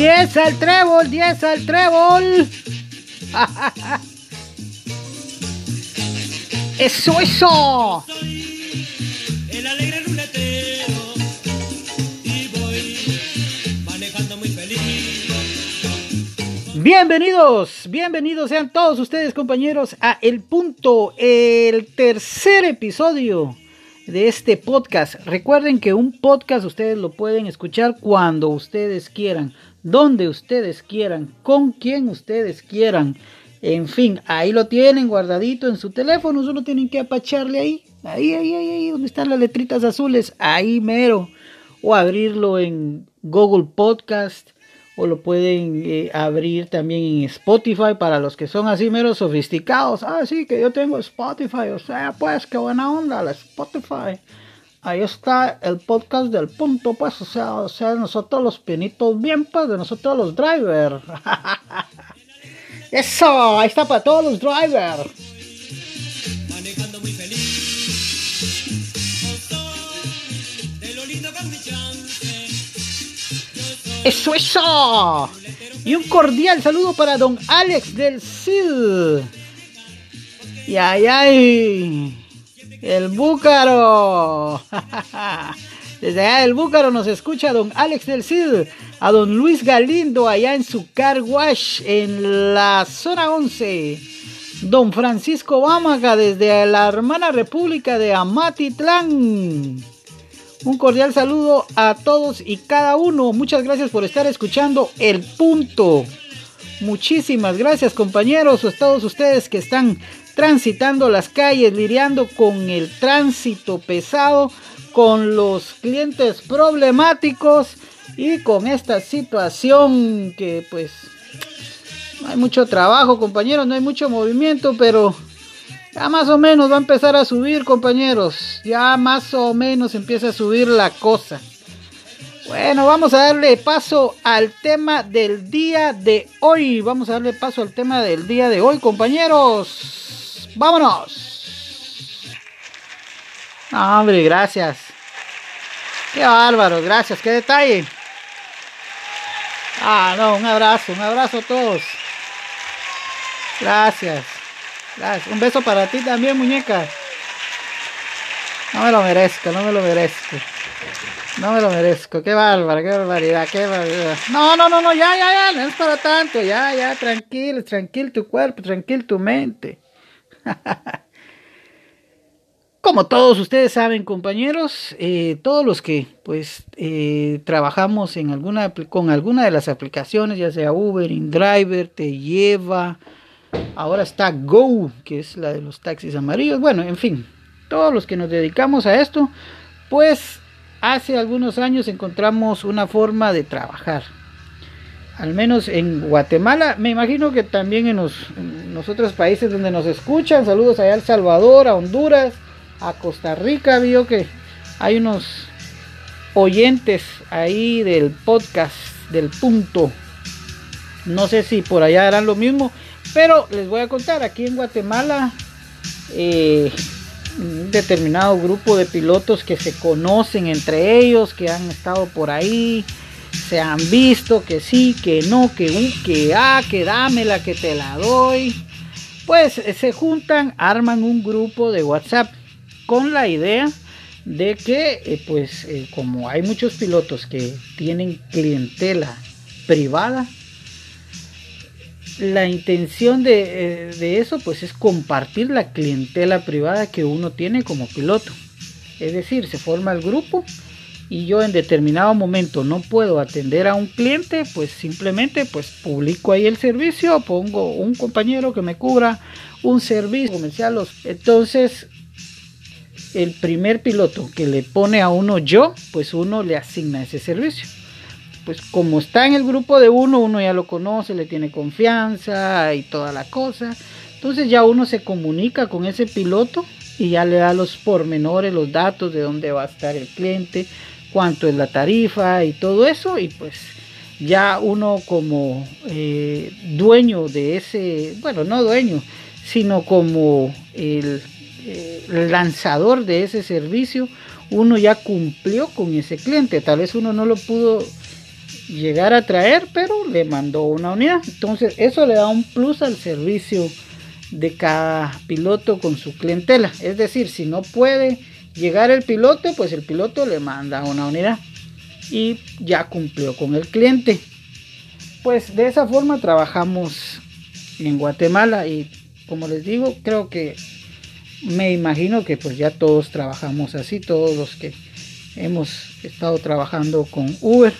10 al trébol, 10 al trébol. Eso, eso. el alegre ruletero y voy manejando muy feliz. Bienvenidos, bienvenidos sean todos ustedes compañeros a El Punto, el tercer episodio de este podcast. Recuerden que un podcast ustedes lo pueden escuchar cuando ustedes quieran, donde ustedes quieran, con quien ustedes quieran. En fin, ahí lo tienen guardadito en su teléfono, solo tienen que apacharle ahí, ahí, ahí, ahí, ahí, donde están las letritas azules, ahí mero. O abrirlo en Google Podcast, o lo pueden eh, abrir también en Spotify para los que son así mero sofisticados. Ah, sí, que yo tengo Spotify, o sea, pues qué buena onda la Spotify. Ahí está el podcast del punto, pues, o sea, o sea, nosotros los pinitos bien, pues, de nosotros los drivers. Eso, ahí está para todos los drivers. Eso, eso. Y un cordial saludo para don Alex del CID. Y ay, ay. El Búcaro. Desde allá del Búcaro nos escucha don Alex del CID. A don Luis Galindo allá en su car wash en la zona 11. Don Francisco Bámaga desde la hermana república de Amatitlán. Un cordial saludo a todos y cada uno. Muchas gracias por estar escuchando El Punto. Muchísimas gracias compañeros, a todos ustedes que están transitando las calles, lidiando con el tránsito pesado, con los clientes problemáticos y con esta situación que pues no hay mucho trabajo compañeros, no hay mucho movimiento, pero ya más o menos va a empezar a subir, compañeros. Ya más o menos empieza a subir la cosa. Bueno, vamos a darle paso al tema del día de hoy. Vamos a darle paso al tema del día de hoy, compañeros. Vámonos. No, hombre, gracias. Qué bárbaro, gracias, qué detalle. Ah, no, un abrazo, un abrazo a todos. Gracias. Un beso para ti también, muñeca. No me lo merezco, no me lo merezco. No me lo merezco. Qué bárbaro, qué barbaridad, qué barbaridad. No, no, no, no, ya, ya, ya, no es para tanto. Ya, ya, tranquilo, tranquilo tu cuerpo, tranquilo tu mente. Como todos ustedes saben, compañeros, eh, todos los que pues eh, trabajamos en alguna con alguna de las aplicaciones, ya sea Uber, InDriver, te lleva, Ahora está Go, que es la de los taxis amarillos. Bueno, en fin, todos los que nos dedicamos a esto, pues hace algunos años encontramos una forma de trabajar. Al menos en Guatemala, me imagino que también en los, otros países donde nos escuchan. Saludos allá a El Salvador, a Honduras, a Costa Rica. Vio que hay unos oyentes ahí del podcast del punto. No sé si por allá harán lo mismo. Pero les voy a contar, aquí en Guatemala, eh, un determinado grupo de pilotos que se conocen entre ellos, que han estado por ahí, se han visto que sí, que no, que un, que ah, que dámela, que te la doy. Pues eh, se juntan, arman un grupo de WhatsApp con la idea de que, eh, pues, como hay muchos pilotos que tienen clientela privada, la intención de, eh, de, eso pues es compartir la clientela privada que uno tiene como piloto. Es decir, se forma el grupo y yo en determinado momento no puedo atender a un cliente, pues simplemente pues publico ahí el servicio, pongo un compañero que me cubra un servicio comercial. Entonces, el primer piloto que le pone a uno yo, pues uno le asigna ese servicio pues como está en el grupo de uno, uno ya lo conoce, le tiene confianza y toda la cosa. Entonces ya uno se comunica con ese piloto y ya le da los pormenores, los datos de dónde va a estar el cliente, cuánto es la tarifa y todo eso. Y pues ya uno como eh, dueño de ese, bueno, no dueño, sino como el, eh, lanzador de ese servicio, uno ya cumplió con ese cliente. Tal vez uno no lo pudo llegar a traer, pero le mandó una unidad. Entonces eso le da un plus al servicio de cada piloto con su clientela. Es decir, si no puede llegar el piloto, pues el piloto le manda una unidad y ya cumplió con el cliente. Pues de esa forma trabajamos en Guatemala y como les digo, creo que me imagino que pues ya todos trabajamos así, todos los que hemos estado trabajando con Uber.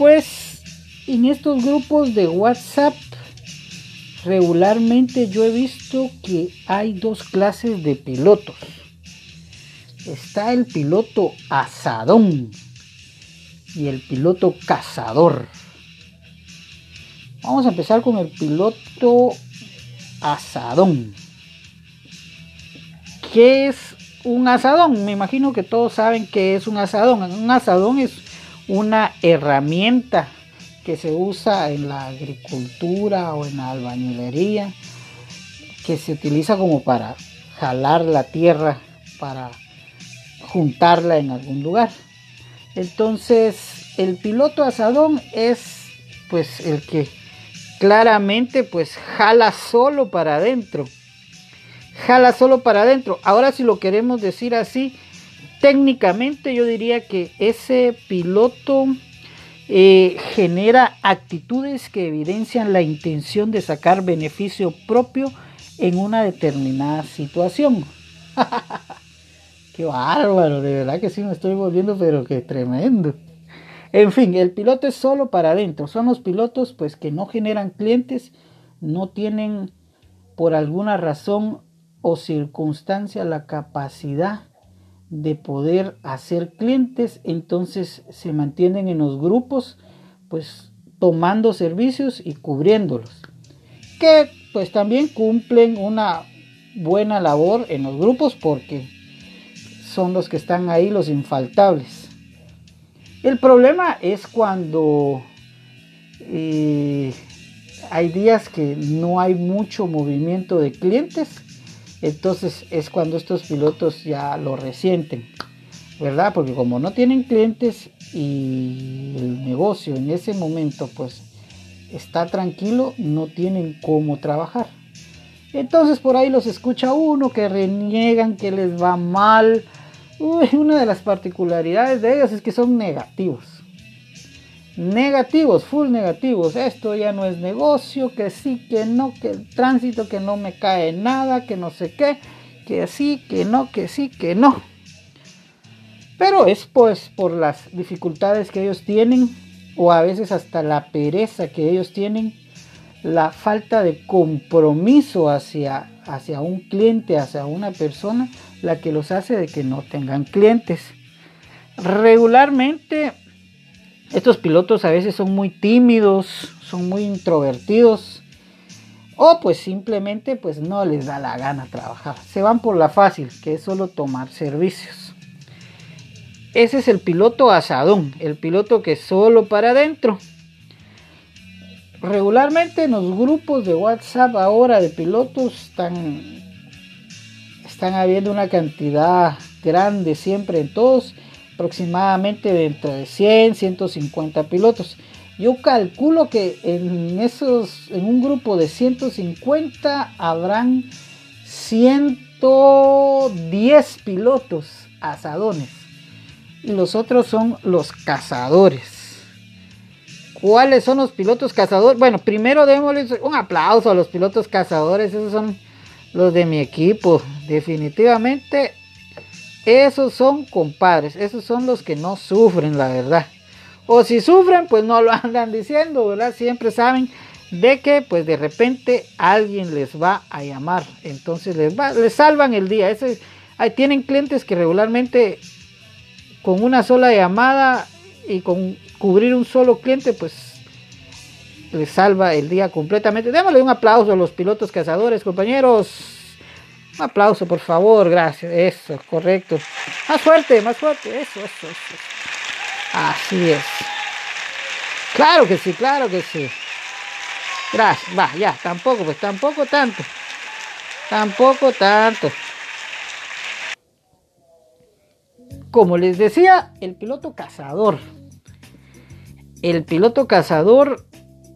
Pues en estos grupos de WhatsApp regularmente yo he visto que hay dos clases de pilotos. Está el piloto asadón y el piloto cazador. Vamos a empezar con el piloto asadón. ¿Qué es un asadón? Me imagino que todos saben qué es un asadón. Un asadón es una herramienta que se usa en la agricultura o en la albañilería, que se utiliza como para jalar la tierra, para juntarla en algún lugar. Entonces, el piloto asadón es pues el que claramente pues jala solo para adentro. Jala solo para adentro. Ahora si lo queremos decir así, técnicamente yo diría que ese piloto eh, genera actitudes que evidencian la intención de sacar beneficio propio en una determinada situación. qué bárbaro, de verdad que sí me estoy volviendo, pero qué tremendo. En fin, el piloto es solo para adentro. Son los pilotos pues que no generan clientes, no tienen por alguna razón o circunstancia la capacidad de poder hacer clientes, entonces se mantienen en los grupos pues tomando servicios y cubriéndolos. Que pues también cumplen una buena labor en los grupos porque son los que están ahí los infaltables. El problema es cuando eh, hay días que no hay mucho movimiento de clientes, entonces es cuando estos pilotos ya lo resienten, ¿verdad? Porque como no tienen clientes y el negocio en ese momento pues está tranquilo, no tienen cómo trabajar. Entonces por ahí los escucha uno que reniegan, que les va mal, una de las particularidades de ellos es que son negativos. Negativos, full negativos. Esto ya no es negocio, que sí, que no, que el tránsito, que no me cae nada, que no sé qué, que sí, que no, que sí, que no. Pero es pues por las dificultades que ellos tienen, o a veces hasta la pereza que ellos tienen, la falta de compromiso hacia, hacia un cliente, hacia una persona, la que los hace de que no tengan clientes. Regularmente estos pilotos a veces son muy tímidos, son muy introvertidos o pues simplemente pues no les da la gana trabajar. Se van por la fácil, que es solo tomar servicios. Ese es el piloto asadón, el piloto que solo para adentro. Regularmente en los grupos de WhatsApp ahora de pilotos están están habiendo una cantidad grande siempre en todos, aproximadamente dentro de 100, 150 pilotos. Yo calculo que en esos, en un grupo de 150 habrán 110 pilotos asadones y los otros son los cazadores. ¿Cuáles son los pilotos cazadores? Bueno, primero démosles un aplauso a los pilotos cazadores. Esos son los de mi equipo. Definitivamente, esos son compadres. Esos son los que no sufren, la verdad. O si sufren, pues no lo andan diciendo, ¿verdad? Siempre saben de que, pues de repente alguien les va a llamar. Entonces les, va, les salvan el día. Ese, ahí tienen clientes que regularmente con una sola llamada y con cubrir un solo cliente, pues le salva el día completamente. Démosle un aplauso a los pilotos cazadores, compañeros. Un aplauso, por favor, gracias. Eso, correcto. Más fuerte, más fuerte. Eso, eso, eso. Así es. Claro que sí, claro que sí. Gracias. Va, ya, tampoco, pues tampoco tanto. Tampoco tanto. Como les decía, el piloto cazador el piloto cazador,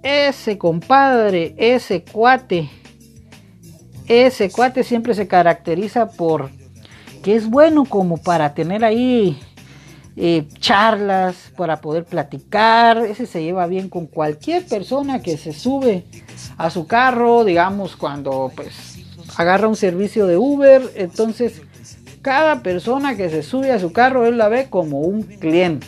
ese compadre, ese cuate, ese cuate siempre se caracteriza por que es bueno como para tener ahí eh, charlas, para poder platicar. Ese se lleva bien con cualquier persona que se sube a su carro, digamos, cuando pues agarra un servicio de Uber. Entonces, cada persona que se sube a su carro, él la ve como un cliente.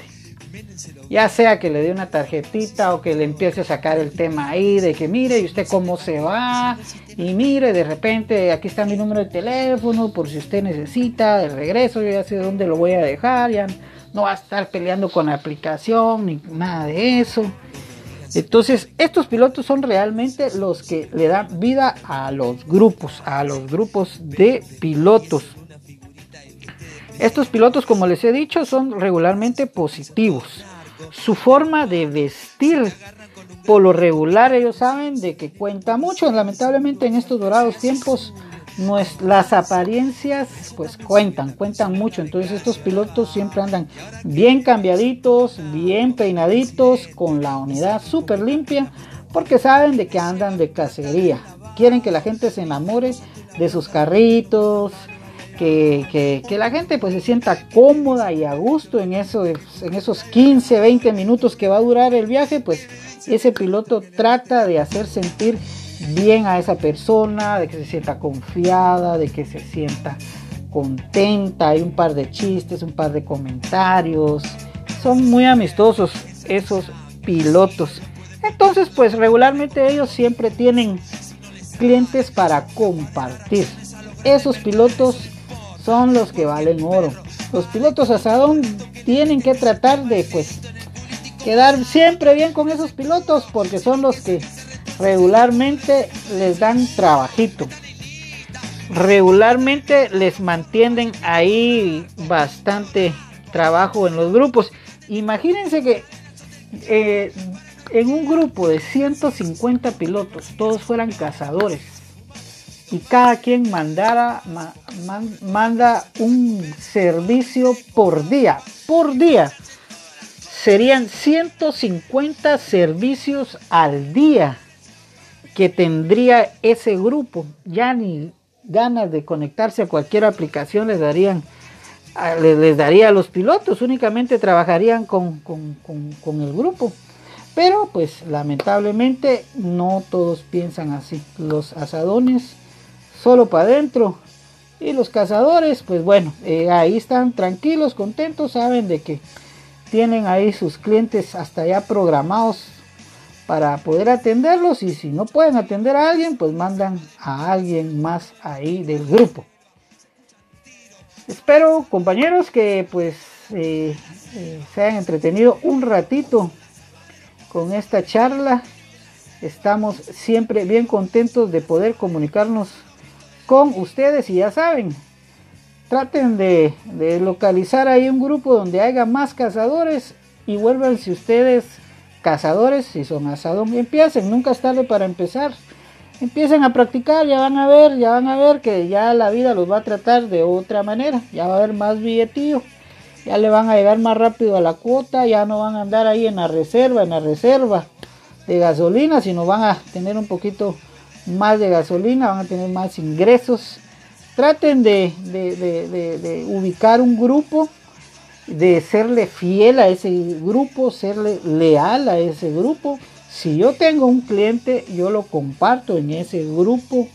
Ya sea que le dé una tarjetita o que le empiece a sacar el tema ahí de que mire, ¿y usted cómo se va? Y mire, de repente aquí está mi número de teléfono por si usted necesita de regreso, yo ya sé dónde lo voy a dejar, ya no va a estar peleando con la aplicación ni nada de eso. Entonces, estos pilotos son realmente los que le dan vida a los grupos, a los grupos de pilotos. Estos pilotos, como les he dicho, son regularmente positivos. Su forma de vestir, por lo regular, ellos saben de que cuenta mucho. Lamentablemente en estos dorados tiempos, las apariencias pues cuentan, cuentan mucho. Entonces estos pilotos siempre andan bien cambiaditos, bien peinaditos, con la unidad súper limpia, porque saben de que andan de cacería. Quieren que la gente se enamore de sus carritos, que, la gente pues se sienta cómoda y a gusto en, eso, en esos 15, 20 minutos que va a durar el viaje, pues ese piloto trata de hacer sentir bien a esa persona, de que se sienta confiada, de que se sienta contenta, hay un par de chistes, un par de comentarios, son muy amistosos esos pilotos. Entonces pues regularmente ellos siempre tienen clientes para compartir. Esos pilotos son los que valen oro. Los pilotos asadón tienen que tratar de pues quedar siempre bien con esos pilotos porque son los que regularmente les dan trabajito. Regularmente les mantienen ahí bastante trabajo en los grupos. Imagínense que eh, en un grupo de 150 pilotos todos fueran cazadores y cada quien mandara, manda un servicio por día, por día. Serían 150 servicios al día que tendría ese grupo. Ya ni ganas de conectarse a cualquier aplicación les darían les, daría a los pilotos, únicamente trabajarían con, con el grupo. Pero pues lamentablemente no todos piensan así. Los asadones solo para adentro. Y los cazadores, pues bueno, eh, ahí están tranquilos, contentos, saben de que tienen ahí sus clientes hasta ya programados para poder atenderlos y si no pueden atender a alguien, pues mandan a alguien más ahí del grupo. Espero, compañeros, que pues eh, eh, se hayan entretenido un ratito con esta charla. Estamos siempre bien contentos de poder comunicarnos con ustedes y ya saben, traten de, localizar ahí un grupo donde haya más cazadores y vuélvanse ustedes cazadores si son asadón. Empiecen, nunca es tarde para empezar. Empiecen a practicar, ya van a ver, ya van a ver que ya la vida los va a tratar de otra manera. Ya va a haber más billetillo, ya le van a llegar más rápido a la cuota, ya no van a andar ahí en la reserva, en la reserva de gasolina, sino van a tener un poquito más de gasolina, van a tener más ingresos. Traten de, ubicar un grupo, de serle fiel a ese grupo, serle leal a ese grupo. Si yo tengo un cliente, yo lo comparto en ese grupo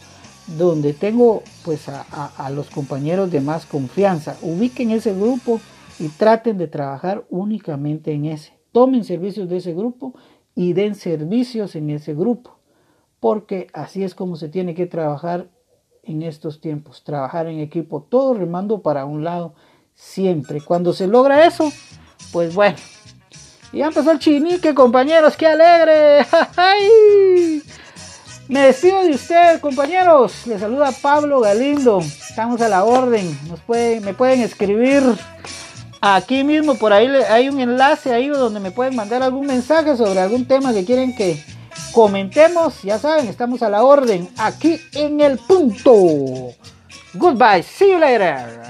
donde tengo pues a, los compañeros de más confianza. Ubiquen ese grupo y traten de trabajar únicamente en ese. Tomen servicios de ese grupo y den servicios en ese grupo porque así es como se tiene que trabajar en estos tiempos, trabajar en equipo, todo remando para un lado siempre. Cuando se logra eso, pues bueno. Ya empezó el chinique, compañeros, qué alegre. Me despido de ustedes, compañeros. Les saluda Pablo Galindo. Estamos a la orden. Me pueden escribir aquí mismo, por ahí hay un enlace ahí donde me pueden mandar algún mensaje sobre algún tema que quieren que, Comentemos, ya saben, estamos a la orden aquí en el punto. Goodbye, see you later.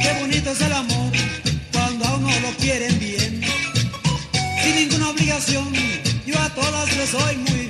Qué bonito es el amor cuando a uno solo quieren bien. Sin ninguna obligación, yo a todas les soy muy